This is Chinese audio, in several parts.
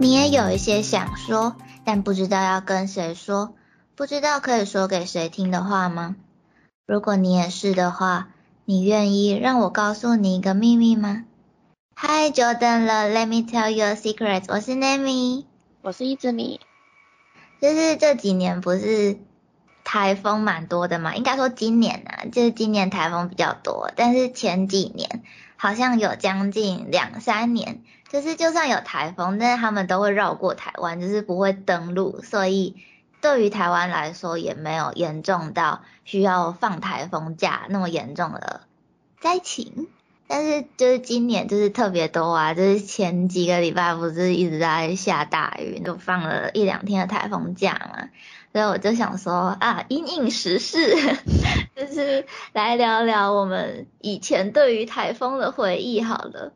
你也有一些想说，但不知道要跟谁说，不知道可以说给谁听的话吗？如果你也是的话，你愿意让我告诉你一个秘密吗？Hi Jordan 了，Let me tell you a secret。我是 Nami，我是一只米。就是这几年不是台风蛮多的嘛？应该说今年啊，就是今年台风比较多，但是前几年好像有将近两三年。就是就算有台风，但是他们都会绕过台湾，就是不会登陆，所以对于台湾来说也没有严重到需要放台风假那么严重的灾情。但是就是今年就是特别多啊，就是前几个礼拜不是一直在下大雨，就放了一两天的台风假嘛，所以我就想说啊，因应时事，就是来聊聊我们以前对于台风的回忆好了。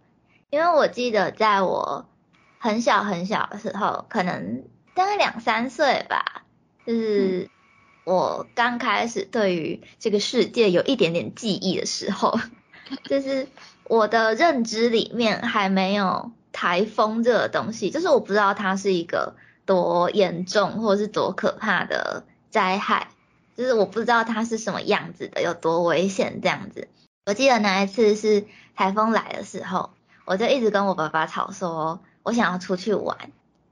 因为我记得在我很小很小的时候，可能大概两三岁吧，就是我刚开始对于这个世界有一点点记忆的时候，就是我的认知里面还没有台风这个东西，就是我不知道它是一个多严重或是多可怕的灾害，就是我不知道它是什么样子的，有多危险这样子。我记得那一次是台风来的时候。我就一直跟我爸爸吵说，我想要出去玩，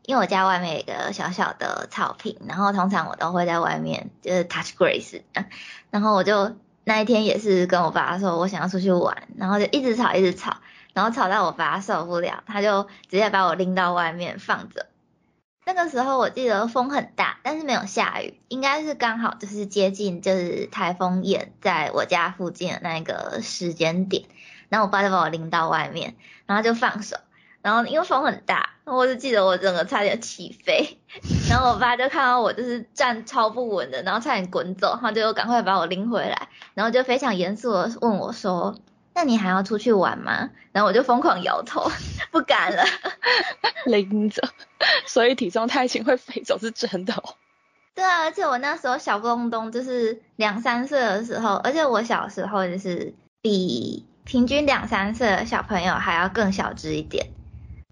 因为我家外面有一个小小的草坪，然后通常我都会在外面就是 touch grass，然后我就那一天也是跟我爸说，我想要出去玩，然后就一直吵一直吵，然后吵到我爸受不了，他就直接把我拎到外面放着。那个时候我记得风很大，但是没有下雨，应该是刚好就是接近就是台风眼在我家附近的那个时间点。然后我爸就把我拎到外面，然后就放手，然后因为风很大，我就记得我整个差点起飞，然后我爸就看到我就是站超不稳的，然后差点滚走，他就赶快把我拎回来，然后就非常严肃的问我说：“那你还要出去玩吗？”然后我就疯狂摇头，不敢了，拎着，所以体重太轻会飞走是真的哦。对啊，而且我那时候小咚咚就是两三岁的时候，而且我小时候就是比。平均两三岁的小朋友还要更小只一点，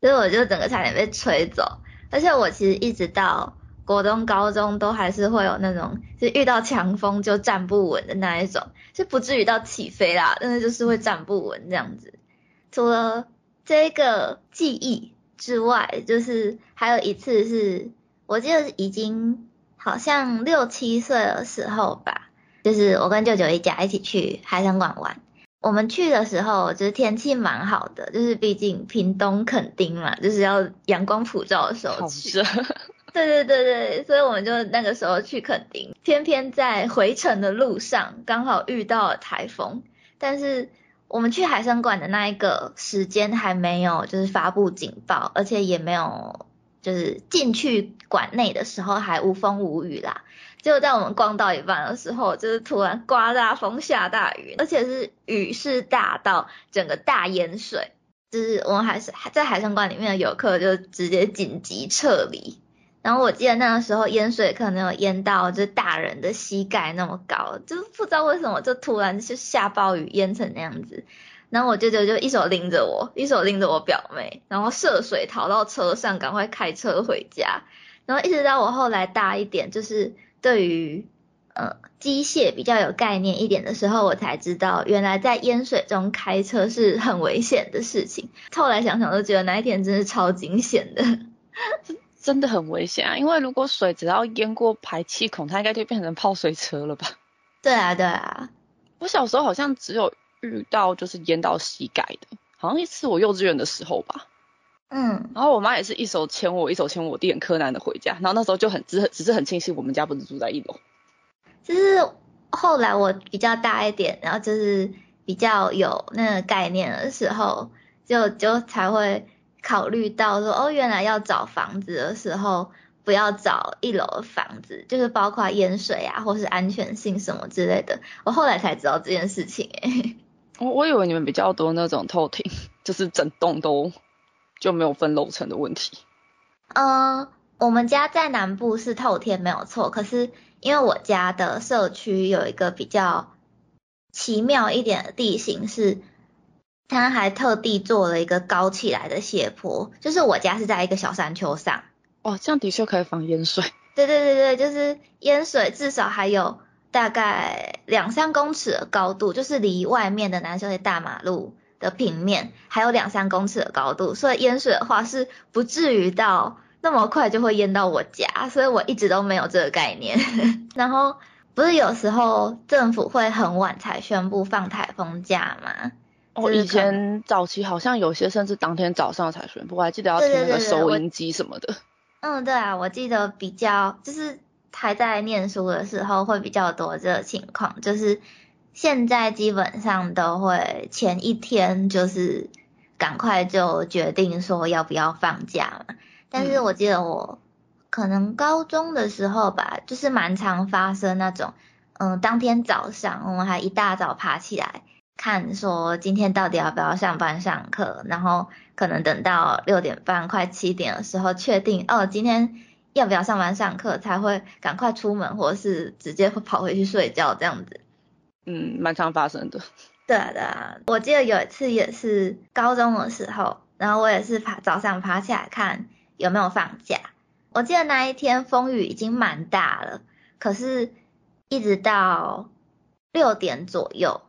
所以我就整个差点被吹走。而且我其实一直到国中、高中都还是会有那种，就遇到强风就站不稳的那一种，是不至于到起飞啦，但是就是会站不稳这样子。除了这个记忆之外，就是还有一次是，我记得已经好像六七岁的时候吧，就是我跟舅舅一家一起去海参馆玩。我们去的时候，就是天气蛮好的，就是毕竟屏东垦丁嘛，就是要阳光普照的时候去。对对对对，所以我们就那个时候去垦丁，偏偏在回程的路上刚好遇到了台风，但是我们去海参馆的那一个时间还没有就是发布警报，而且也没有就是进去馆内的时候还无风无雨啦。结果在我们逛到一半的时候，就是突然刮大风、下大雨，而且是雨势大到整个大淹水。就是我们还是在海参馆里面的游客就直接紧急撤离。然后我记得那个时候淹水可能有淹到就是大人的膝盖那么高，就不知道为什么就突然就下暴雨淹成那样子。然后我舅舅就一手拎着我，一手拎着我表妹，然后涉水逃到车上，赶快开车回家。然后一直到我后来大一点，就是。对于呃机械比较有概念一点的时候，我才知道原来在淹水中开车是很危险的事情。后来想想都觉得那一天真是超惊险的，真的很危险啊！因为如果水只要淹过排气孔，它应该就变成泡水车了吧？对啊，对啊。我小时候好像只有遇到就是淹到膝盖的，好像一次我幼稚园的时候吧。嗯，然后我妈也是一手牵我，一手牵我弟很柯南的回家。然后那时候就很只只是很庆幸我们家不是住在一楼。就是后来我比较大一点，然后就是比较有那个概念的时候，就就才会考虑到说，哦，原来要找房子的时候不要找一楼的房子，就是包括淹水啊，或是安全性什么之类的。我后来才知道这件事情，诶。我我以为你们比较多那种透厅，就是整栋都。就没有分楼层的问题。嗯，我们家在南部是透天没有错，可是因为我家的社区有一个比较奇妙一点的地形，是他还特地做了一个高起来的斜坡，就是我家是在一个小山丘上。哦，这样的确可以防淹水。对对对对，就是淹水至少还有大概两三公尺的高度，就是离外面的南秀大马路的平面还有两三公尺的高度，所以淹水的话是不至于到那么快就会淹到我家，所以我一直都没有这个概念。然后不是有时候政府会很晚才宣布放台风假吗？哦，以前早期好像有些甚至当天早上才宣布，我还记得要听那个收音机什么的。嗯，对啊，我记得比较就是还在念书的时候会比较多这个情况，就是现在基本上都会前一天就是赶快就决定说要不要放假嘛。但是我记得我可能高中的时候吧，就是蛮常发生那种，嗯，当天早上我们还一大早爬起来。看说今天到底要不要上班上课，然后可能等到六点半快七点的时候确定哦，今天要不要上班上课才会赶快出门，或者是直接会跑回去睡觉这样子。嗯，蛮常发生的。对啊对啊，我记得有一次也是高中的时候，然后我也是爬早上爬起来看有没有放假。我记得那一天风雨已经蛮大了，可是一直到六点左右。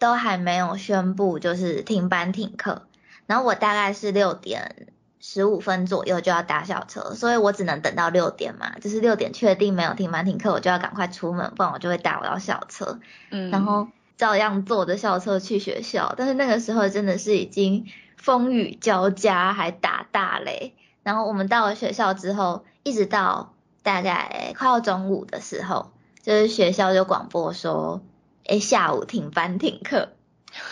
都还没有宣布就是停班停课，然后我大概是六点十五分左右就要搭校车，所以我只能等到六点嘛，就是六点确定没有停班停课，我就要赶快出门，不然我就会搭不到校车。嗯，然后照样坐着校车去学校，但是那个时候真的是已经风雨交加，还打大雷。然后我们到了学校之后，一直到大概快要中午的时候，就是学校就广播说。哎，下午停班停课，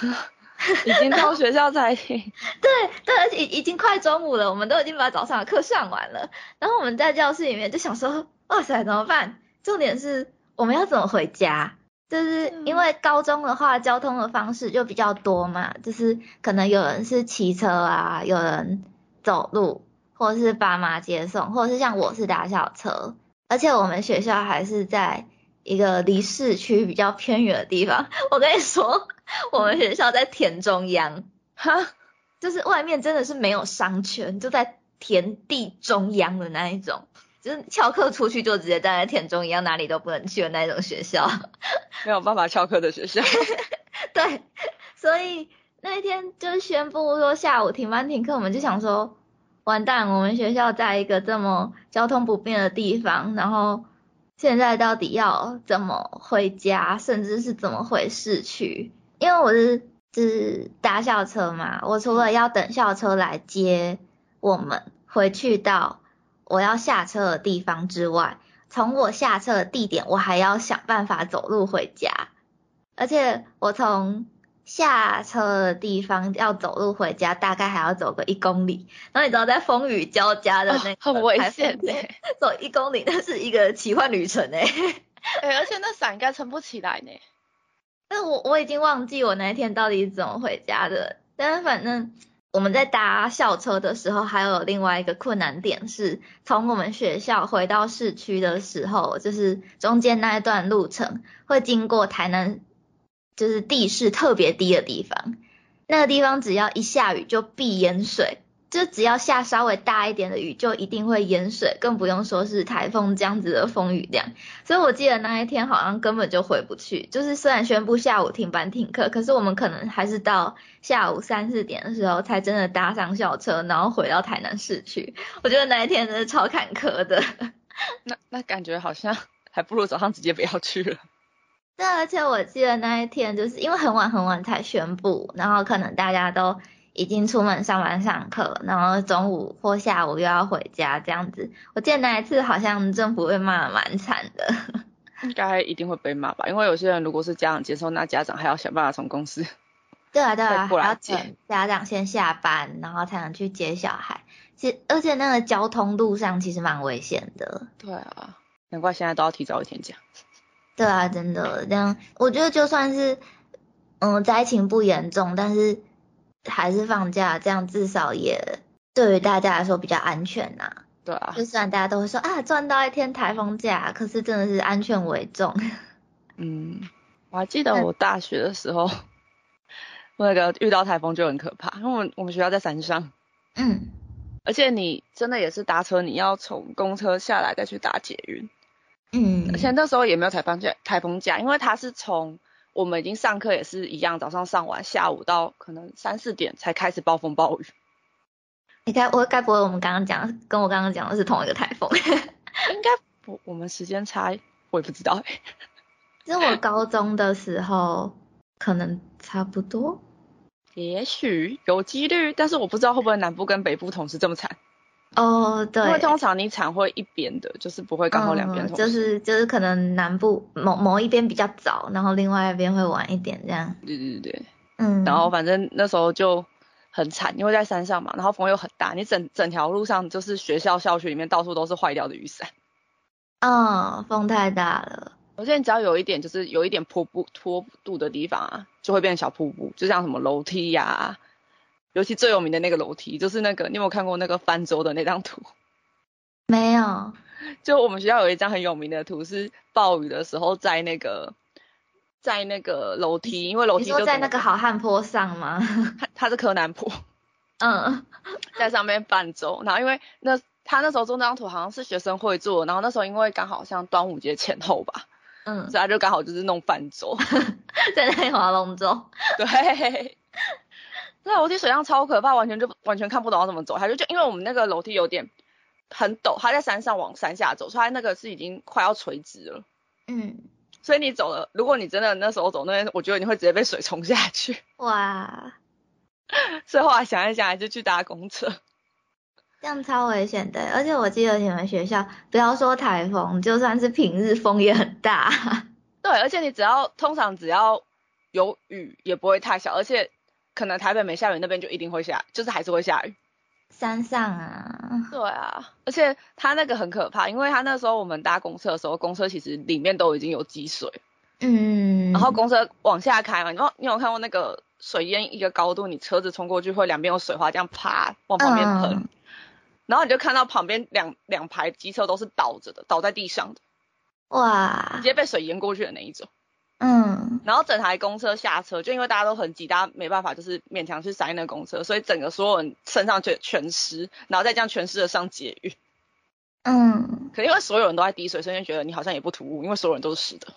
已经到学校才停。对对，而且已经快中午了，我们都已经把早上的课上完了。然后我们在教室里面就想说，哇塞，怎么办？重点是我们要怎么回家？就是因为高中的话，交通的方式就比较多嘛，就是可能有人是骑车啊，有人走路，或者是爸妈接送，或者是像我是打小车。而且我们学校还是在。一个离市区比较偏远的地方，我跟你说，我们学校在田中央，哈，就是外面真的是没有商圈，就在田地中央的那一种，就是翘课出去就直接站在田中央，哪里都不能去的那种学校，没有办法翘课的学校。对，所以那一天就宣布说下午停班停课，我们就想说，完蛋，我们学校在一个这么交通不便的地方，然后。现在到底要怎么回家，甚至是怎么回市区？因为我是是搭校车嘛，我除了要等校车来接我们回去到我要下车的地方之外，从我下车的地点，我还要想办法走路回家，而且我从。下车的地方要走路回家，大概还要走个一公里。然后你知道在风雨交加的那很危险 走一公里那是一个奇幻旅程哎。哎，而且那伞应该撑不起来呢。但我我已经忘记我那一天到底怎么回家的。但是反正我们在搭校车的时候，还有另外一个困难点是，从我们学校回到市区的时候，就是中间那一段路程会经过台南。就是地势特别低的地方，那个地方只要一下雨就必淹水，就只要下稍微大一点的雨就一定会淹水，更不用说是台风这样子的风雨量。所以我记得那一天好像根本就回不去，就是虽然宣布下午停班停课，可是我们可能还是到下午三四点的时候才真的搭上校车，然后回到台南市区。我觉得那一天真的超坎坷的。那那感觉好像还不如早上直接不要去了。对，而且我记得那一天就是因为很晚很晚才宣布，然后可能大家都已经出门上班上课，然后中午或下午又要回家这样子。我记得那一次好像政府被骂的蛮惨的。应该一定会被骂吧，因为有些人如果是家长接送，那家长还要想办法从公司。对啊对啊，还要等家长先下班，然后才能去接小孩。其而且那个交通路上其实蛮危险的。对啊，难怪现在都要提早一天讲。对啊，真的这样，我觉得就算是嗯灾情不严重，但是还是放假，这样至少也对于大家来说比较安全呐。对啊，就算大家都会说啊赚到一天台风假，可是真的是安全为重。嗯，我还记得我大学的时候，那个遇到台风就很可怕，因为我们我们学校在山上，嗯，而且你真的也是搭车，你要从公车下来再去搭捷运，嗯，而且那时候也没有台风假，台风假，因为它是从我们已经上课也是一样，早上上完，下午到可能三四点才开始暴风暴雨。你该我该不会我们刚刚讲跟我刚刚讲的是同一个台风？应该不，我们时间差，我也不知道哎、其实我高中的时候可能差不多。也许有几率，但是我不知道会不会南部跟北部同时这么惨，哦，对，因为通常你惨会一边的，就是不会刚好两边嗯。就是就是可能南部某某一边比较早，然后另外一边会晚一点这样。对对对，嗯，然后反正那时候就很惨，因为在山上嘛，然后风又很大，你整整条路上就是学校校区里面到处都是坏掉的雨伞。嗯，风太大了。我现在只要有一点就是有一点坡步坡度的地方啊，就会变成小瀑布，就像什么楼梯呀、尤其最有名的那个楼梯，就是那个你有没有看过那个泛舟的那张图？没有，就我们学校有一张很有名的图，是暴雨的时候在那个在那个楼梯，因为楼梯就在那个好汉坡上吗？它它是柯南坡，嗯在上面泛舟，然后因为那他那时候做那张图好像是学生会做，然后那时候因为刚好像端午节前后吧，嗯，所以他就刚好就是弄泛舟，在那里划龙舟。对。那楼梯水量超可怕，完全就完全看不懂要怎么走。他就就因为我们那个楼梯有点很陡，他在山上往山下走，所以他那个是已经快要垂直了。嗯，所以你走了，如果你真的那时候走那边，我觉得你会直接被水冲下去。哇，所以后来想一想，还是去搭公车。这样超危险的。而且我记得你们学校，不要说台风，就算是平日风也很大。对，而且你只要通常只要有雨，也不会太小，而且可能台北没下雨，那边就一定会下，就是还是会下雨。山上啊，对啊，而且它那个很可怕，因为它那时候我们搭公车的时候，公车其实里面都已经有积水，嗯，然后公车往下开嘛，你有你有看过那个水淹一个高度，你车子冲过去会两边有水花这样啪往旁边喷，嗯。然后你就看到旁边两两排机车都是倒着的，倒在地上的，哇。直，接被水淹过去的那一种。嗯然后整台公车下车，就因为大家都很挤，大家没办法就是勉强去塞那个公车，所以整个所有人身上全全湿，然后再这样全湿的上捷运。嗯，可能因为所有人都在滴水，所以就觉得你好像也不突兀，因为所有人都是湿的。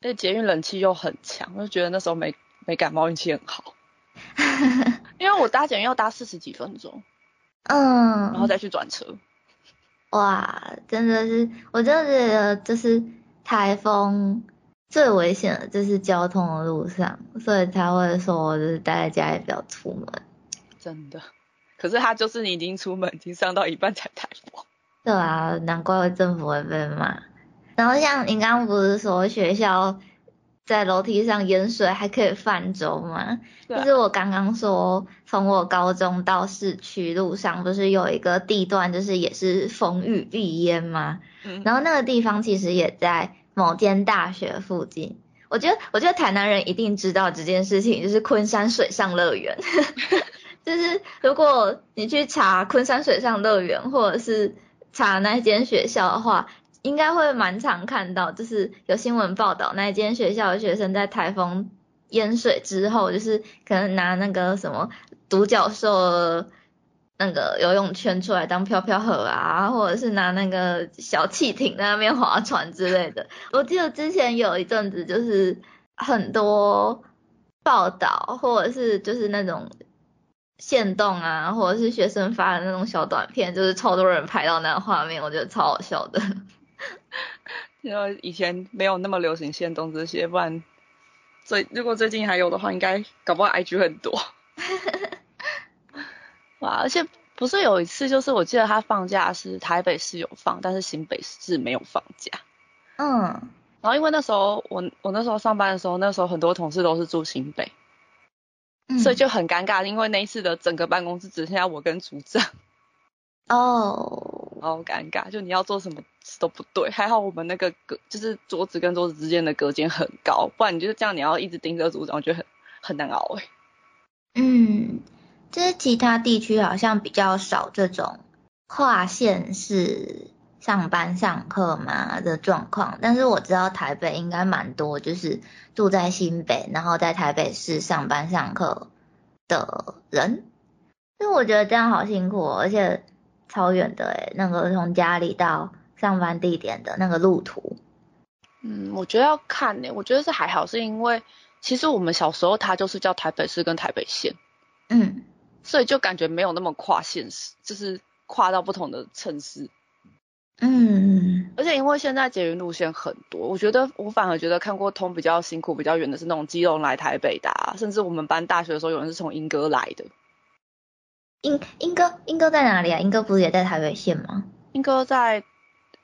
而且捷运冷气又很强，就觉得那时候没没感冒，运气很好。因为我搭捷运要搭四十几分钟，嗯，然后再去转车。哇，真的是，我真的觉得就是台风最危险的就是交通的路上，所以才会说就是待在家里不要出门。真的。可是他就是你已经出门，已经上到一半才台风。对啊，难怪政府会被骂。然后像你刚刚不是说学校在楼梯上淹水还可以泛舟吗？啊就是我刚刚说，从我高中到市区路上不是有一个地段，就是也是风雨必淹吗？嗯，然后那个地方其实也在某间大学附近。我觉得，我觉得台南人一定知道这件事情，就是昆山水上乐园。就是如果你去查昆山水上乐园，或者是查那间学校的话，应该会蛮常看到，就是有新闻报道那间学校的学生在台风淹水之后，就是可能拿那个什么独角兽那个游泳圈出来当飘飘河啊，或者是拿那个小汽艇在那边划船之类的。我记得之前有一阵子就是很多报道，或者是就是那种线动啊，或者是学生发的那种小短片，就是超多人拍到那个画面，我觉得超好笑的。因为以前没有那么流行线动这些，不然最如果最近还有的话，应该搞不好 IG 很多。哇，而且不是有一次，就是我记得他放假是台北市有放，但是新北市没有放假。嗯然后因为那时候我我那时候上班的时候，那时候很多同事都是住新北，嗯，所以就很尴尬，因为那一次的整个办公室只剩下我跟组长，哦，好尴尬，就你要做什么都不对。还好我们那个隔就是桌子跟桌子之间的隔间很高，不然你就是这样，你要一直盯着组长，我觉得很很难熬哎、嗯，就是其他地区好像比较少这种跨县市上班上课嘛的状况，但是我知道台北应该蛮多，就是住在新北，然后在台北市上班上课的人，所以我觉得这样好辛苦，而且超远的诶，那个从家里到上班地点的那个路途。嗯，我觉得要看呢，我觉得是还好，是因为其实我们小时候它就是叫台北市跟台北县，嗯，所以就感觉没有那么跨现实，就是跨到不同的城市。嗯，而且因为现在捷运路线很多，我觉得我反而觉得看过通比较辛苦、比较远的是那种基隆来台北的，甚至我们班大学的时候有人是从莺歌来的。莺莺歌莺歌在哪里啊？莺歌不是也在台北县吗？莺歌在，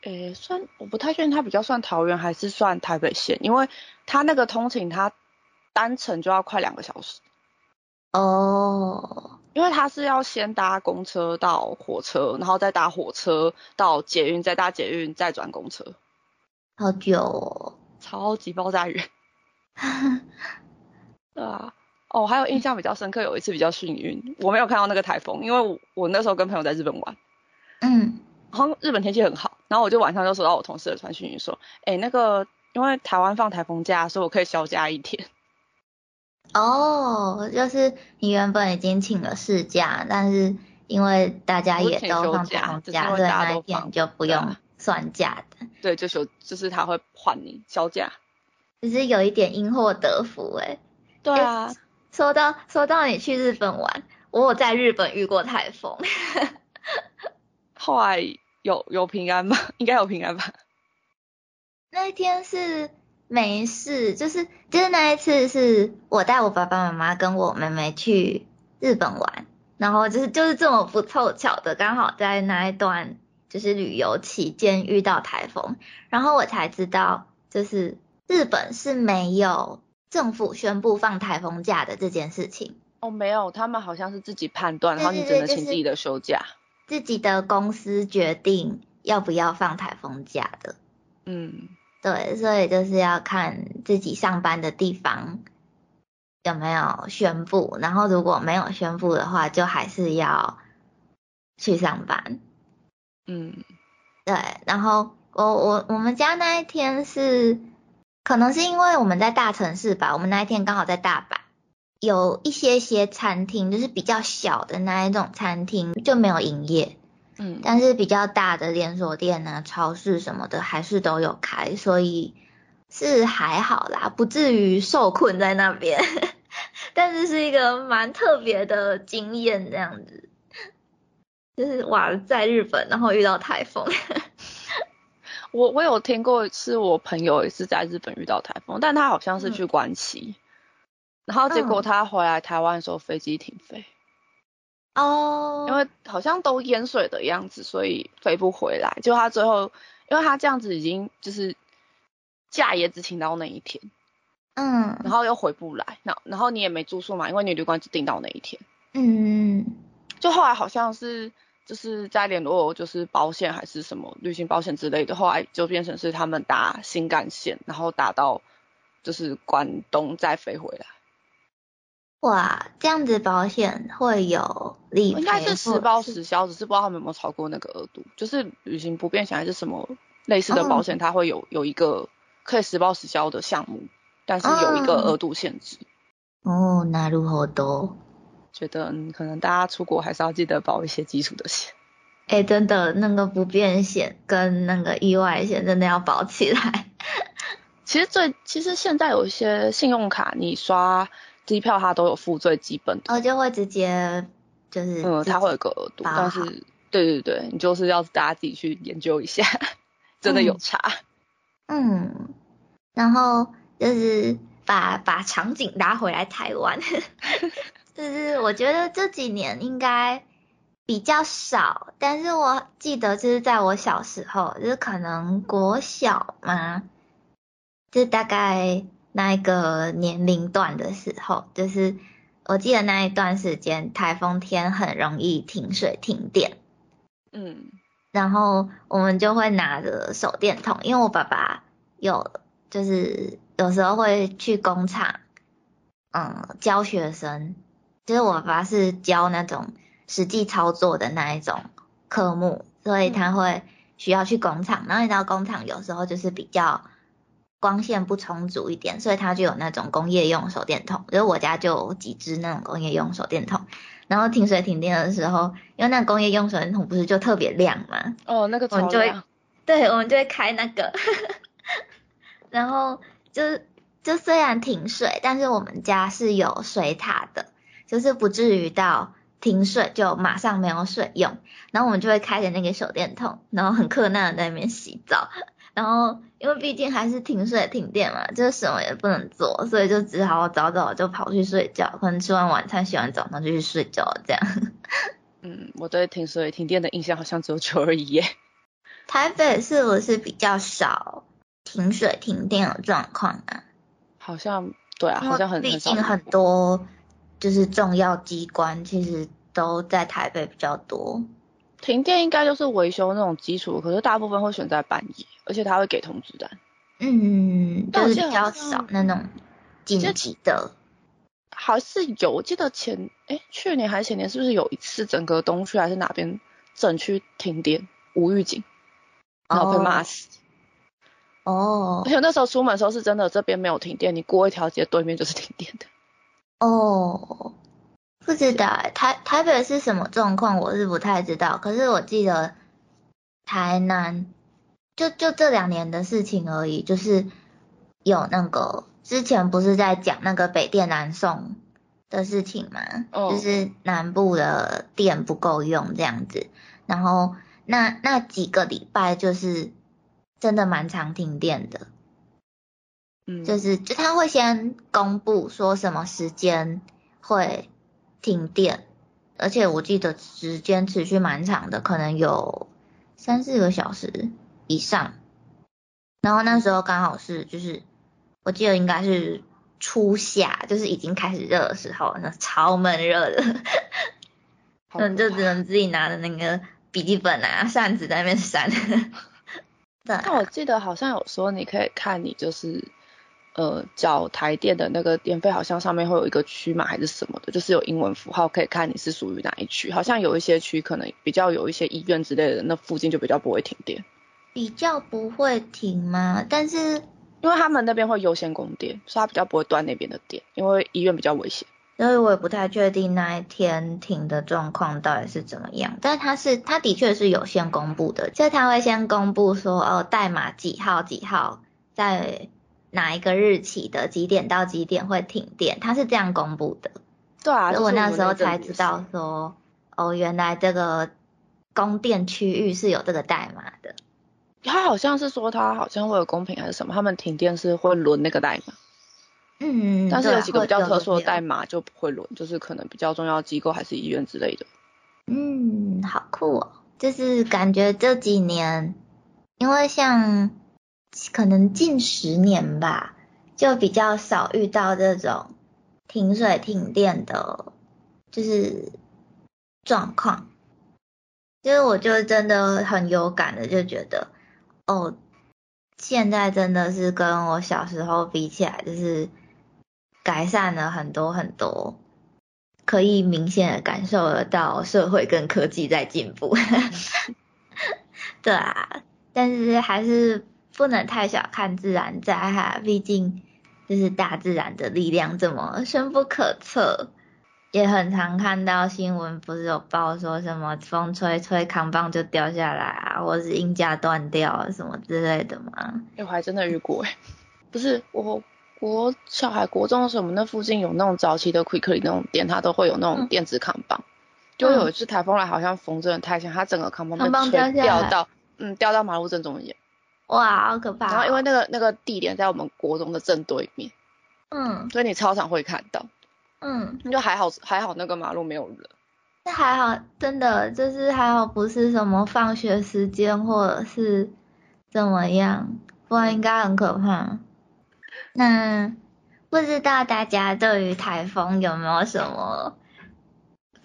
诶，算我不太确定他比较算桃园还是算台北县，因为他那个通勤他单程就要快两个小时。哦。因为他是要先搭公车到火车，然后再搭火车到捷运，再搭捷运再转公车，好久哦，超级爆炸远。对啊，哦，还有印象比较深刻，有一次比较幸运，我没有看到那个台风，因为我我那时候跟朋友在日本玩，嗯，然后日本天气很好，然后我就晚上就收到我同事的传讯息说，哎，那个因为台湾放台风假，所以我可以休假一天。哦，就是你原本已经请了事假，但是因为大家也都放假，假，所以那一天就不用算假的。对，就是，就是他会换你休假。只是有一点因祸得福哎。对啊。说到说到你去日本玩，我有在日本遇过台风。后来有有平安吗？应该有平安吧。那一天是。没事，就是就是那一次是我带我爸爸妈妈跟我妹妹去日本玩，然后就是就是这么不凑巧的，刚好在那一段就是旅游期间遇到台风，然后我才知道就是日本是没有政府宣布放台风假的这件事情。哦，没有，他们好像是自己判断，然后你只能请自己的休假，自己的公司决定要不要放台风假的。嗯。对，所以就是要看自己上班的地方有没有宣布，然后如果没有宣布的话，就还是要去上班。嗯，对，然后我我我们家那一天是，可能是因为我们在大城市吧，我们那一天刚好在大阪，有一些些餐厅，就是比较小的那一种餐厅就没有营业。嗯，但是比较大的连锁店啊、超市什么的还是都有开，所以是还好啦，不至于受困在那边。但是是一个蛮特别的经验，这样子，就是哇，在日本然后遇到台风。我我有听过，是我朋友也是在日本遇到台风，但他好像是去关西，然后结果他回来台湾的时候飞机停飞。哦，因为好像都淹水的样子，所以飞不回来。就他最后，因为他这样子已经就是假也只请到那一天，嗯，然后又回不来，那然后你也没住宿嘛，因为你旅馆只订到那一天，嗯，就后来好像是就是在联络就是保险还是什么旅行保险之类的，后来就变成是他们搭新干线，然后打到就是关东再飞回来。哇，这样子保险会有理赔？应该是实报实销，只是不知道他们有没有超过那个额度。就是旅行不便险还是什么类似的保险，它会有有一个可以实报实销的项目，但是有一个额度限制。哦，那如何多？觉得可能大家出国还是要记得保一些基础的险。哎，真的，那个不便险跟那个意外险真的要保起来。其实最其实现在有一些信用卡，你刷。机票它都有付最基本的，哦，就会直接就是嗯，它会有个额度，但是对对对，你就是要大家自己去研究一下，真的有差。嗯，然后就是把把场景拉回来台湾，就是我觉得这几年应该比较少，但是我记得就是在我小时候，就是可能国小嘛，就大概。那一个年龄段的时候，就是我记得那一段时间，台风天很容易停水停电。嗯，然后我们就会拿着手电筒，因为我爸爸有，就是有时候会去工厂，嗯，教学生，就是我爸爸是教那种实际操作的那一种科目，所以他会需要去工厂，然后你知道工厂有时候就是比较光线不充足一点，所以它就有那种工业用手电筒，就是我家就有几支那种工业用手电筒。然后停水停电的时候，因为那工业用手电筒不是就特别亮嘛，哦，那个我们就会对，我们就会开那个，然后就就虽然停水，但是我们家是有水塔的，就是不至于到停水就马上没有水用。然后我们就会开着那个手电筒，然后很困难的在那边洗澡。然后因为毕竟还是停水停电嘛，就是什么也不能做，所以就只好早早就跑去睡觉，可能吃完晚餐、洗完澡，然后就去睡觉这样。嗯，我对停水停电的印象好像只有九二一耶。台北是不是比较少停水停电的状况啊？好像对啊，好像很为毕竟很多就是重要机关其实都在台北比较多。停电应该就是维修那种基础，可是大部分会选在半夜，而且他会给通知单。嗯，但是比较少那种紧记得急的。还是有，我记得前哎去年还是前年，是不是有一次整个东区还是哪边整区停电无预警，然后被骂死。哦而且那时候出门的时候是真的这边没有停电，你过一条街对面就是停电的。哦，不知道欸台台北是什么状况，我是不太知道。可是我记得台南就就这两年的事情而已，就是有那个之前不是在讲那个北电南送的事情嘛，哦就是南部的电不够用这样子，然后那那几个礼拜就是真的蛮常停电的。嗯，就是就他会先公布说什么时间会停电，而且我记得时间持续蛮长的，可能有三四个小时以上。然后那时候刚好是就是我记得应该是初夏，就是已经开始热的时候，那超闷热的，好嗯，就只能自己拿着那个笔记本啊扇子在那边扇。但我记得好像有说你可以看你就是呃缴台电的那个电费，好像上面会有一个区码还是什么的，就是有英文符号可以看你是属于哪一区。好像有一些区可能比较有一些医院之类的，那附近就比较不会停电，比较不会停吗？但是因为他们那边会优先供电，所以他比较不会断那边的电，因为医院比较危险。所以我也不太确定那一天停的状况到底是怎么样，但他是他的确是有先公布的，就他会先公布说哦代码几号几号在哪一个日期的几点到几点会停电，它是这样公布的，对啊，所以我那时候才知道说哦原来这个供电区域是有这个代码的，他好像是说他好像会有公平还是什么，他们停电是会轮那个代码，嗯，但是有几个比较特殊的代码。就不会轮，就是可能比较重要机构还是医院之类的。嗯，好酷哦！就是感觉这几年，因为像可能近十年吧，就比较少遇到这种停水停电的，就是状况。就是我就真的很有感的，就觉得哦，现在真的是跟我小时候比起来，就是改善了很多很多。可以明显的感受得到社会跟科技在进步。对啊，但是还是不能太小看自然灾害，毕竟就是大自然的力量这么深不可测。也很常看到新闻，不是有报说什么风吹吹扛棒就掉下来啊，或是硬架断掉啊什么之类的吗？哎、我还真的遇过哎，不是我国小孩国中的时候，我们那附近有那种早期的 Quickly 那种店，它都会有那种嗯电子扛棒。就有一次台风来，好像风真的太强，它整个扛棒被吹掉到，嗯，掉到马路正中间。哇，好可怕哦、然后因为那个那个地点在我们国中的正对面，嗯所以你操场会看到。嗯，就还好还好那个马路没有人。那还好，真的就是还好，不是什么放学时间或者是怎么样，不然应该很可怕。那不知道大家对于台风有没有什么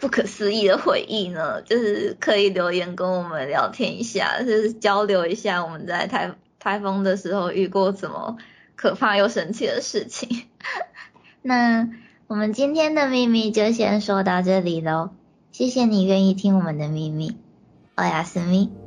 不可思议的回忆呢？就是可以留言跟我们聊天一下，就是交流一下我们在台台风的时候遇过什么可怕又神奇的事情。那我们今天的秘密就先说到这里喽，谢谢你愿意听我们的秘密，欧雅思密。